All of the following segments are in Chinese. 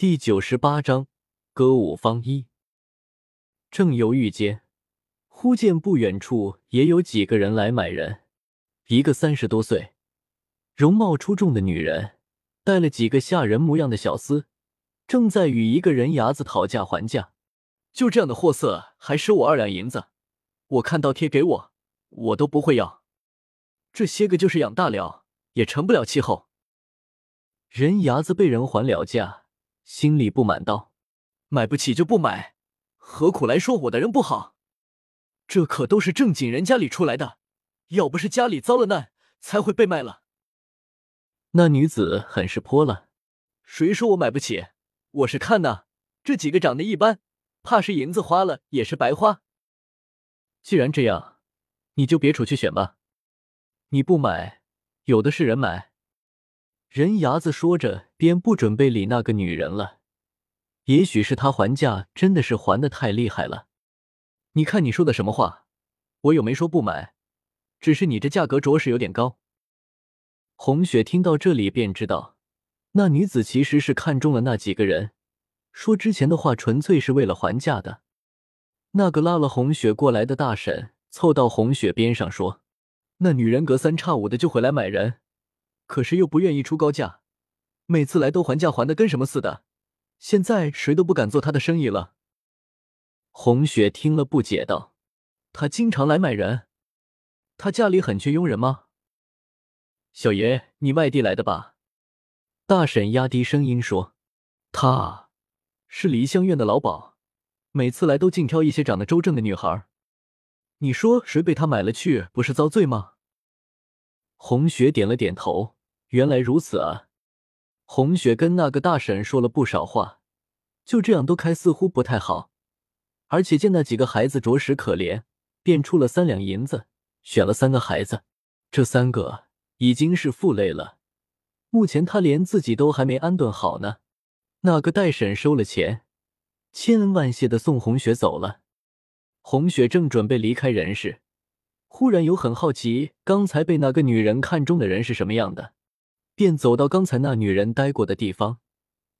第九十八章歌舞方一。正犹豫间，忽见不远处也有几个人来买人。一个三十多岁、容貌出众的女人，带了几个吓人模样的小厮，正在与一个人牙子讨价还价。就这样的货色，还收我二两银子？我看倒贴给我，我都不会要。这些个就是养大了，也成不了气候。人牙子被人还了价。心里不满道：“买不起就不买，何苦来说我的人不好？这可都是正经人家里出来的，要不是家里遭了难，才会被卖了。”那女子很是泼了：“谁说我买不起？我是看呐，这几个长得一般，怕是银子花了也是白花。既然这样，你就别出去选吧，你不买，有的是人买。”人牙子说着，便不准备理那个女人了。也许是他还价真的是还的太厉害了。你看你说的什么话？我又没说不买，只是你这价格着实有点高。红雪听到这里便知道，那女子其实是看中了那几个人，说之前的话纯粹是为了还价的。那个拉了红雪过来的大婶凑到红雪边上说：“那女人隔三差五的就回来买人。”可是又不愿意出高价，每次来都还价还的跟什么似的，现在谁都不敢做他的生意了。红雪听了不解道：“他经常来买人，他家里很缺佣人吗？”小爷，你外地来的吧？大婶压低声音说：“他是梨香院的老鸨，每次来都净挑一些长得周正的女孩。你说谁被他买了去，不是遭罪吗？”红雪点了点头。原来如此啊！红雪跟那个大婶说了不少话，就这样都开似乎不太好。而且见那几个孩子着实可怜，便出了三两银子，选了三个孩子。这三个已经是负累了，目前他连自己都还没安顿好呢。那个代婶收了钱，千恩万谢的送红雪走了。红雪正准备离开人世，忽然有很好奇，刚才被那个女人看中的人是什么样的。便走到刚才那女人待过的地方，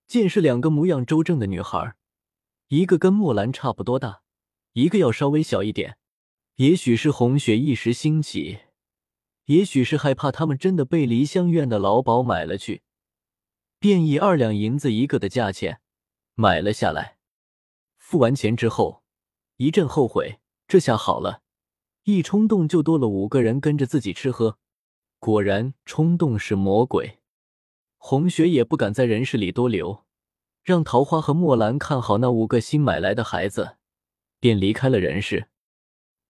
见是两个模样周正的女孩，一个跟墨兰差不多大，一个要稍微小一点。也许是红雪一时兴起，也许是害怕他们真的被梨香院的老鸨买了去，便以二两银子一个的价钱买了下来。付完钱之后，一阵后悔，这下好了，一冲动就多了五个人跟着自己吃喝。果然，冲动是魔鬼。红雪也不敢在人世里多留，让桃花和墨兰看好那五个新买来的孩子，便离开了人世。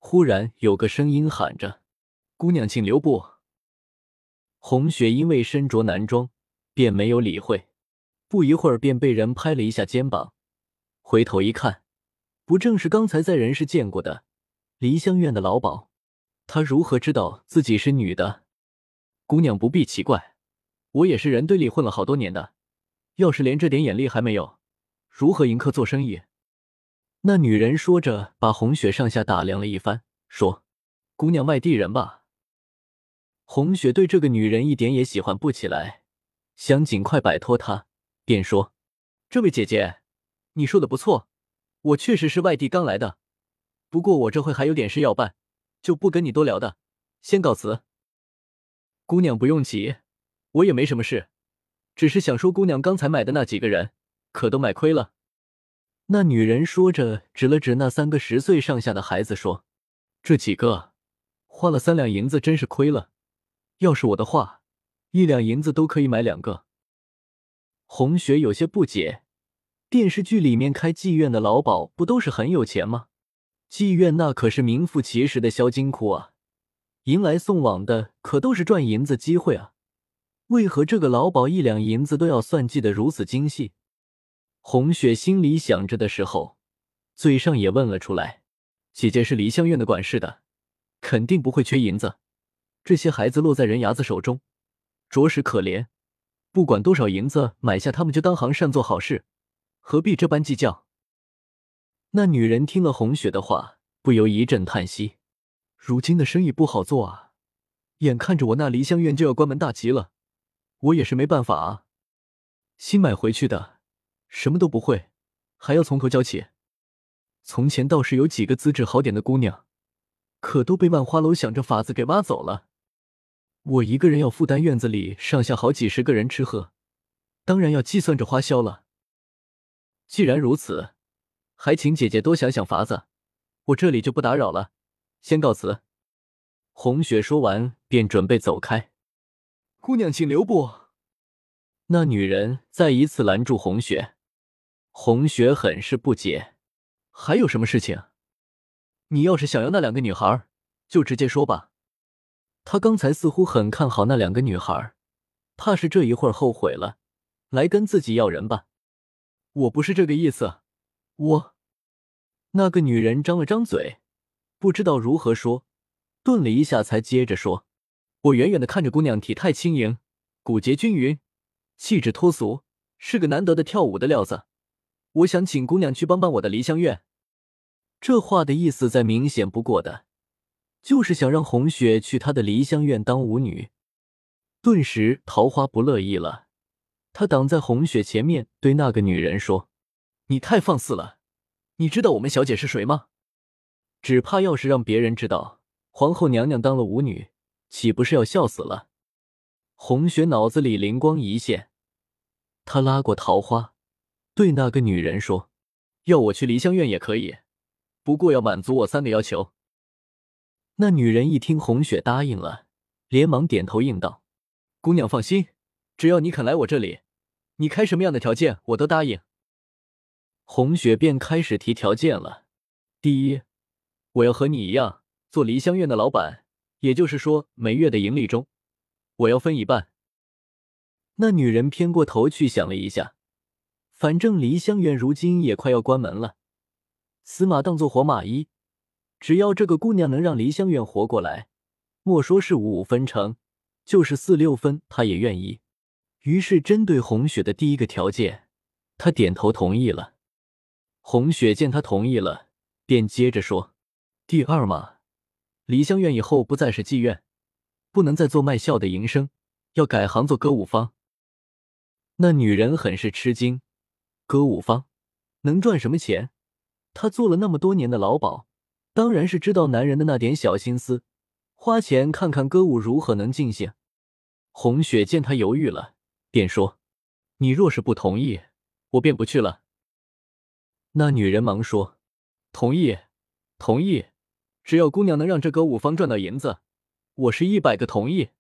忽然有个声音喊着：“姑娘，请留步。”红雪因为身着男装，便没有理会。不一会儿，便被人拍了一下肩膀，回头一看，不正是刚才在人世见过的梨香院的老鸨？他如何知道自己是女的？姑娘不必奇怪，我也是人堆里混了好多年的，要是连这点眼力还没有，如何迎客做生意？那女人说着，把红雪上下打量了一番，说：“姑娘外地人吧？”红雪对这个女人一点也喜欢不起来，想尽快摆脱她，便说：“这位姐姐，你说的不错，我确实是外地刚来的，不过我这会还有点事要办，就不跟你多聊的，先告辞。”姑娘不用急，我也没什么事，只是想说，姑娘刚才买的那几个人，可都买亏了。那女人说着，指了指那三个十岁上下的孩子，说：“这几个花了三两银子，真是亏了。要是我的话，一两银子都可以买两个。”红雪有些不解，电视剧里面开妓院的老鸨不都是很有钱吗？妓院那可是名副其实的销金窟啊。迎来送往的可都是赚银子机会啊！为何这个老鸨一两银子都要算计的如此精细？红雪心里想着的时候，嘴上也问了出来：“姐姐是梨香院的管事的，肯定不会缺银子。这些孩子落在人牙子手中，着实可怜。不管多少银子买下他们，就当行善做好事，何必这般计较？”那女人听了红雪的话，不由一阵叹息。如今的生意不好做啊，眼看着我那梨香院就要关门大吉了，我也是没办法啊。新买回去的，什么都不会，还要从头教起。从前倒是有几个资质好点的姑娘，可都被万花楼想着法子给挖走了。我一个人要负担院子里上下好几十个人吃喝，当然要计算着花销了。既然如此，还请姐姐多想想法子，我这里就不打扰了，先告辞。红雪说完，便准备走开。姑娘，请留步！那女人再一次拦住红雪。红雪很是不解，还有什么事情？你要是想要那两个女孩，就直接说吧。他刚才似乎很看好那两个女孩，怕是这一会儿后悔了，来跟自己要人吧？我不是这个意思，我……那个女人张了张嘴，不知道如何说，顿了一下，才接着说：“我远远的看着姑娘，体态轻盈，骨节均匀，气质脱俗，是个难得的跳舞的料子。”我想请姑娘去帮帮我的梨香院，这话的意思再明显不过的，就是想让红雪去他的梨香院当舞女。顿时，桃花不乐意了，他挡在红雪前面，对那个女人说：“你太放肆了！你知道我们小姐是谁吗？只怕要是让别人知道皇后娘娘当了舞女，岂不是要笑死了？”红雪脑子里灵光一现，她拉过桃花。对那个女人说：“要我去梨香院也可以，不过要满足我三个要求。”那女人一听红雪答应了，连忙点头应道：“姑娘放心，只要你肯来我这里，你开什么样的条件我都答应。”红雪便开始提条件了：“第一，我要和你一样做梨香院的老板，也就是说，每月的盈利中，我要分一半。”那女人偏过头去想了一下。反正梨香院如今也快要关门了，死马当做活马医，只要这个姑娘能让梨香院活过来，莫说是五五分成，就是四六分，她也愿意。于是，针对红雪的第一个条件，他点头同意了。红雪见他同意了，便接着说：“第二嘛，梨香院以后不再是妓院，不能再做卖笑的营生，要改行做歌舞坊。”那女人很是吃惊。歌舞坊能赚什么钱？他做了那么多年的老鸨，当然是知道男人的那点小心思。花钱看看歌舞如何能尽兴。红雪见他犹豫了，便说：“你若是不同意，我便不去了。”那女人忙说：“同意，同意，只要姑娘能让这歌舞坊赚到银子，我是一百个同意。”